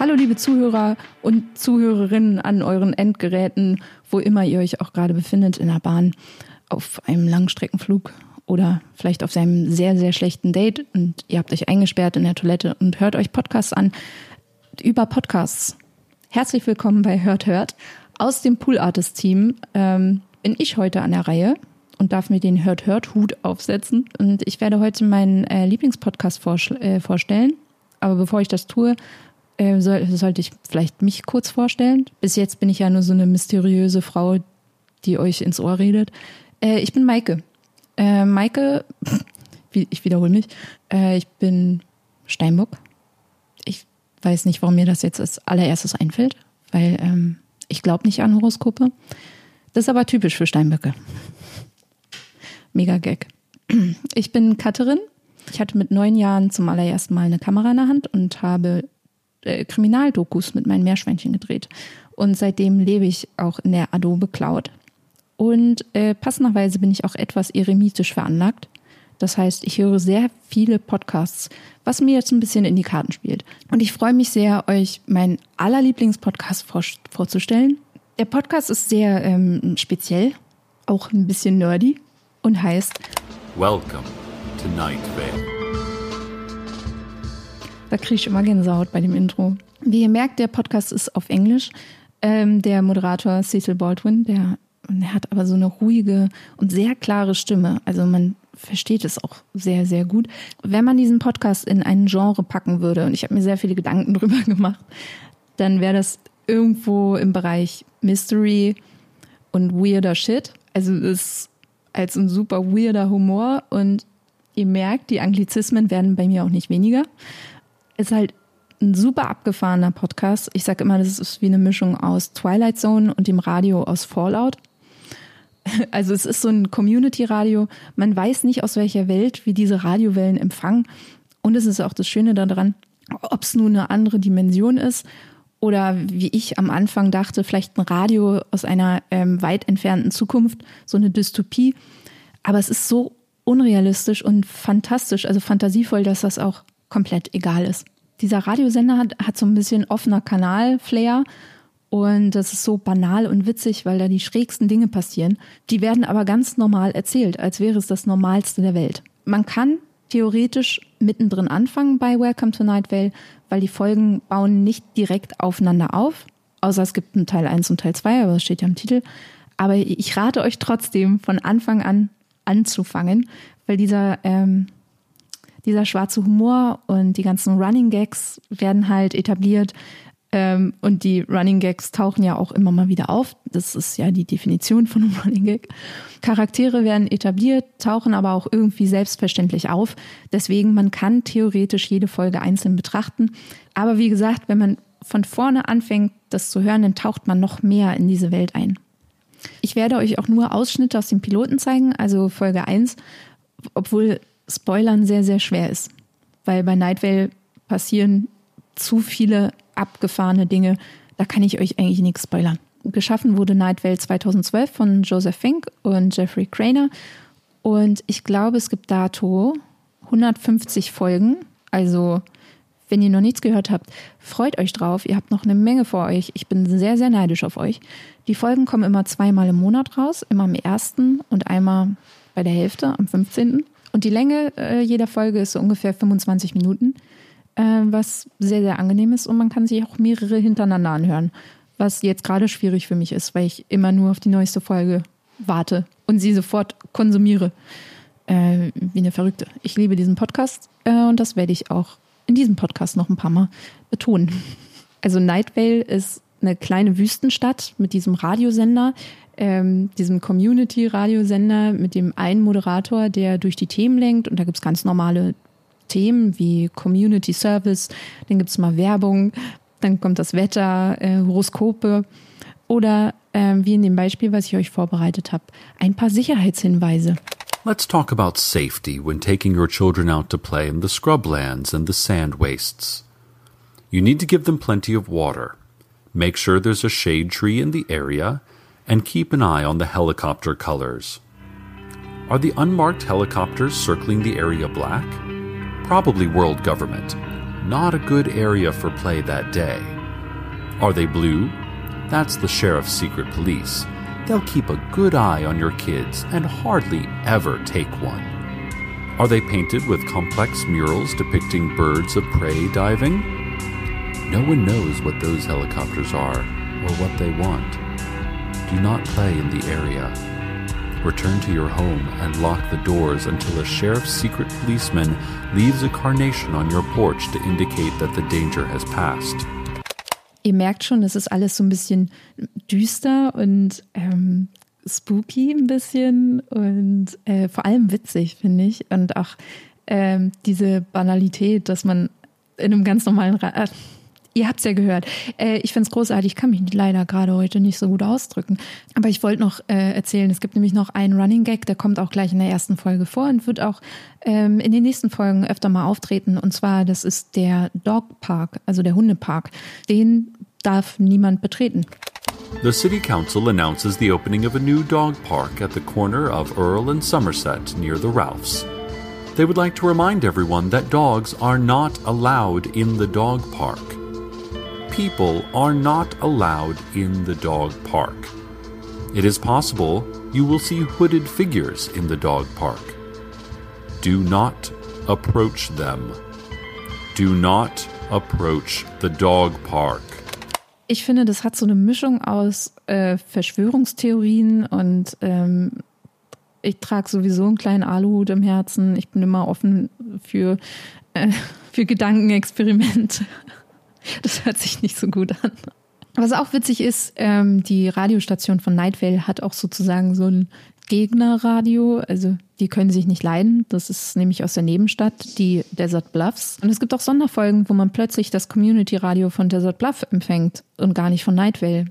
Hallo liebe Zuhörer und Zuhörerinnen an euren Endgeräten, wo immer ihr euch auch gerade befindet, in der Bahn, auf einem Langstreckenflug oder vielleicht auf seinem sehr, sehr schlechten Date und ihr habt euch eingesperrt in der Toilette und hört euch Podcasts an über Podcasts. Herzlich willkommen bei Hört Hört. Aus dem Pool Artist Team ähm, bin ich heute an der Reihe und darf mir den Hört Hört Hut aufsetzen. Und ich werde heute meinen äh, Lieblingspodcast äh, vorstellen. Aber bevor ich das tue, äh, soll, sollte ich vielleicht mich kurz vorstellen. Bis jetzt bin ich ja nur so eine mysteriöse Frau, die euch ins Ohr redet. Äh, ich bin Maike. Äh, Maike, ich wiederhole mich, äh, ich bin Steinbock. Ich weiß nicht, warum mir das jetzt als allererstes einfällt, weil ähm, ich glaube nicht an Horoskope. Das ist aber typisch für Steinböcke. Mega Gag. Ich bin Katterin. Ich hatte mit neun Jahren zum allerersten Mal eine Kamera in der Hand und habe äh, Kriminaldokus mit meinen Meerschweinchen gedreht. Und seitdem lebe ich auch in der Adobe Cloud. Und äh, passenderweise bin ich auch etwas eremitisch veranlagt. Das heißt, ich höre sehr viele Podcasts, was mir jetzt ein bisschen in die Karten spielt. Und ich freue mich sehr, euch meinen allerlieblingspodcast vor, vorzustellen. Der Podcast ist sehr ähm, speziell, auch ein bisschen nerdy und heißt Welcome to Night Vale. Da kriege ich immer Gänsehaut bei dem Intro. Wie ihr merkt, der Podcast ist auf Englisch. Ähm, der Moderator Cecil Baldwin, der, der hat aber so eine ruhige und sehr klare Stimme. Also man versteht es auch sehr, sehr gut. Wenn man diesen Podcast in ein Genre packen würde, und ich habe mir sehr viele Gedanken drüber gemacht, dann wäre das irgendwo im Bereich Mystery und weirder Shit. Also ist als ein super weirder Humor und ihr merkt, die Anglizismen werden bei mir auch nicht weniger. Ist halt ein super abgefahrener Podcast. Ich sage immer, das ist wie eine Mischung aus Twilight Zone und dem Radio aus Fallout. Also es ist so ein Community-Radio. Man weiß nicht, aus welcher Welt wir diese Radiowellen empfangen. Und es ist auch das Schöne daran, ob es nun eine andere Dimension ist oder wie ich am Anfang dachte, vielleicht ein Radio aus einer ähm, weit entfernten Zukunft, so eine Dystopie. Aber es ist so unrealistisch und fantastisch, also fantasievoll, dass das auch komplett egal ist. Dieser Radiosender hat, hat so ein bisschen offener Kanal-Flair und das ist so banal und witzig, weil da die schrägsten Dinge passieren. Die werden aber ganz normal erzählt, als wäre es das Normalste der Welt. Man kann theoretisch mittendrin anfangen bei Welcome to Night Vale, weil die Folgen bauen nicht direkt aufeinander auf, außer es gibt einen Teil 1 und Teil 2, aber das steht ja im Titel. Aber ich rate euch trotzdem von Anfang an anzufangen, weil dieser ähm, dieser schwarze Humor und die ganzen Running Gags werden halt etabliert. Ähm, und die Running Gags tauchen ja auch immer mal wieder auf. Das ist ja die Definition von einem Running Gag. Charaktere werden etabliert, tauchen aber auch irgendwie selbstverständlich auf. Deswegen, man kann theoretisch jede Folge einzeln betrachten. Aber wie gesagt, wenn man von vorne anfängt, das zu hören, dann taucht man noch mehr in diese Welt ein. Ich werde euch auch nur Ausschnitte aus dem Piloten zeigen, also Folge 1, obwohl Spoilern sehr, sehr schwer ist. Weil bei Night Vale passieren zu viele abgefahrene Dinge. Da kann ich euch eigentlich nichts spoilern. Geschaffen wurde Night Vale 2012 von Joseph Fink und Jeffrey Craner. Und ich glaube, es gibt dato 150 Folgen. Also, wenn ihr noch nichts gehört habt, freut euch drauf. Ihr habt noch eine Menge vor euch. Ich bin sehr, sehr neidisch auf euch. Die Folgen kommen immer zweimal im Monat raus. Immer am ersten und einmal bei der Hälfte, am 15. Und die Länge äh, jeder Folge ist so ungefähr 25 Minuten, äh, was sehr, sehr angenehm ist und man kann sich auch mehrere hintereinander anhören, was jetzt gerade schwierig für mich ist, weil ich immer nur auf die neueste Folge warte und sie sofort konsumiere. Äh, wie eine Verrückte. Ich liebe diesen Podcast äh, und das werde ich auch in diesem Podcast noch ein paar Mal betonen. Also Night Vale ist eine kleine Wüstenstadt mit diesem Radiosender, ähm, diesem Community-Radiosender mit dem einen Moderator, der durch die Themen lenkt und da gibt's ganz normale Themen wie Community Service, dann gibt's mal Werbung, dann kommt das Wetter, äh, Horoskope oder äh, wie in dem Beispiel, was ich euch vorbereitet habe, ein paar Sicherheitshinweise. Let's talk about safety when taking your children out to play in the scrublands and the sand wastes. You need to give them plenty of water. Make sure there's a shade tree in the area and keep an eye on the helicopter colors. Are the unmarked helicopters circling the area black? Probably world government. Not a good area for play that day. Are they blue? That's the sheriff's secret police. They'll keep a good eye on your kids and hardly ever take one. Are they painted with complex murals depicting birds of prey diving? No one knows what those helicopters are or what they want. Do not play in the area. Return to your home and lock the doors until a sheriff's secret policeman leaves a carnation on your porch to indicate that the danger has passed. Ihr merkt schon, es ist alles so ein bisschen düster und ähm, spooky ein bisschen und äh, vor allem witzig, finde ich. Und auch ähm, diese Banalität, dass man in einem ganz normalen Ra äh, Ihr habt es ja gehört. Äh, ich finde es großartig. Ich kann mich leider gerade heute nicht so gut ausdrücken. Aber ich wollte noch äh, erzählen, es gibt nämlich noch einen Running Gag, der kommt auch gleich in der ersten Folge vor und wird auch ähm, in den nächsten Folgen öfter mal auftreten. Und zwar, das ist der Dog Park, also der Hundepark. Den darf niemand betreten. The City Council announces the opening of a new dog park at the corner of Earl and Somerset near the Ralphs. They would like to remind everyone that dogs are not allowed in the dog park. People are not allowed in the dog park. It is possible you will see hooded figures in the dog park. Do not approach them. Do not approach the dog park. Ich finde, das hat so eine Mischung aus äh, Verschwörungstheorien und ähm, ich trage sowieso einen kleinen Aluhut im Herzen. Ich bin immer offen für, äh, für Gedankenexperimente. Das hört sich nicht so gut an. Was auch witzig ist, ähm, die Radiostation von Night Vale hat auch sozusagen so ein Gegnerradio. Also die können sich nicht leiden. Das ist nämlich aus der Nebenstadt, die Desert Bluffs. Und es gibt auch Sonderfolgen, wo man plötzlich das Community-Radio von Desert Bluff empfängt und gar nicht von Night Vale.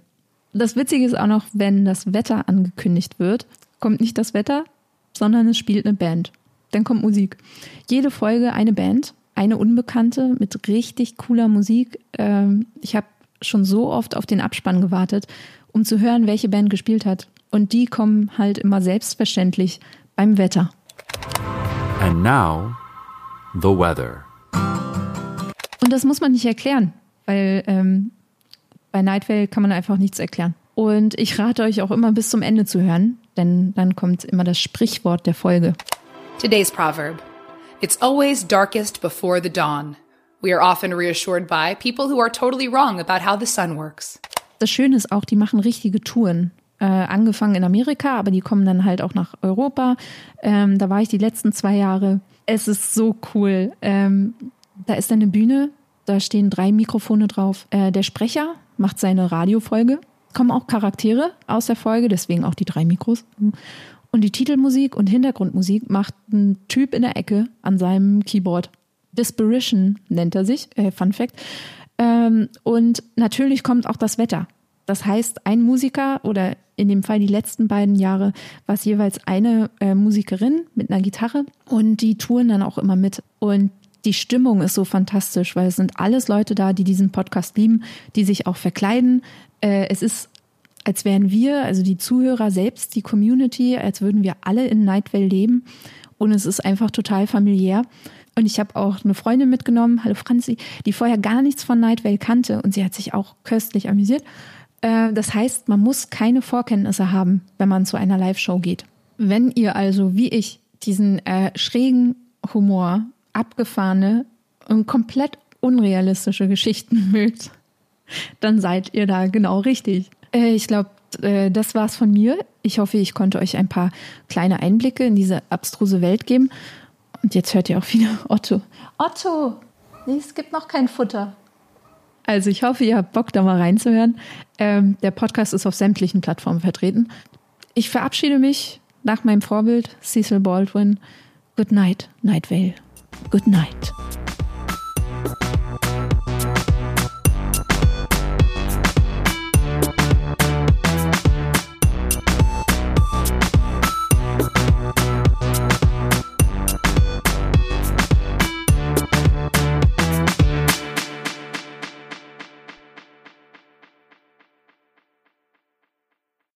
Das Witzige ist auch noch, wenn das Wetter angekündigt wird, kommt nicht das Wetter, sondern es spielt eine Band. Dann kommt Musik. Jede Folge eine Band eine Unbekannte mit richtig cooler Musik. Ähm, ich habe schon so oft auf den Abspann gewartet, um zu hören, welche Band gespielt hat. Und die kommen halt immer selbstverständlich beim Wetter. And now, the weather. Und das muss man nicht erklären, weil ähm, bei Nightwell kann man einfach nichts erklären. Und ich rate euch auch immer bis zum Ende zu hören, denn dann kommt immer das Sprichwort der Folge. Today's proverb. It's always darkest before the dawn. We are often reassured by people who are totally wrong about how the sun works. Das Schöne ist auch, die machen richtige Touren. Äh, angefangen in Amerika, aber die kommen dann halt auch nach Europa. Ähm, da war ich die letzten zwei Jahre. Es ist so cool. Ähm, da ist eine Bühne, da stehen drei Mikrofone drauf. Äh, der Sprecher macht seine Radiofolge. Kommen auch Charaktere aus der Folge, deswegen auch die drei Mikros. Und die Titelmusik und Hintergrundmusik macht ein Typ in der Ecke an seinem Keyboard. Disparition nennt er sich, äh, Fun Fact. Ähm, und natürlich kommt auch das Wetter. Das heißt, ein Musiker oder in dem Fall die letzten beiden Jahre war es jeweils eine äh, Musikerin mit einer Gitarre und die touren dann auch immer mit. Und die Stimmung ist so fantastisch, weil es sind alles Leute da, die diesen Podcast lieben, die sich auch verkleiden. Äh, es ist als wären wir, also die Zuhörer selbst, die Community, als würden wir alle in Nightwell leben. Und es ist einfach total familiär. Und ich habe auch eine Freundin mitgenommen, hallo Franzi, die vorher gar nichts von Nightwell kannte und sie hat sich auch köstlich amüsiert. Äh, das heißt, man muss keine Vorkenntnisse haben, wenn man zu einer Live-Show geht. Wenn ihr also, wie ich, diesen äh, schrägen Humor, abgefahrene und komplett unrealistische Geschichten mögt, dann seid ihr da genau richtig. Äh, ich glaube, äh, das war's von mir. Ich hoffe, ich konnte euch ein paar kleine Einblicke in diese abstruse Welt geben. Und jetzt hört ihr auch wieder Otto. Otto! Nee, es gibt noch kein Futter. Also ich hoffe, ihr habt Bock, da mal reinzuhören. Ähm, der Podcast ist auf sämtlichen Plattformen vertreten. Ich verabschiede mich nach meinem Vorbild Cecil Baldwin. Good night, Night Vale. Good night.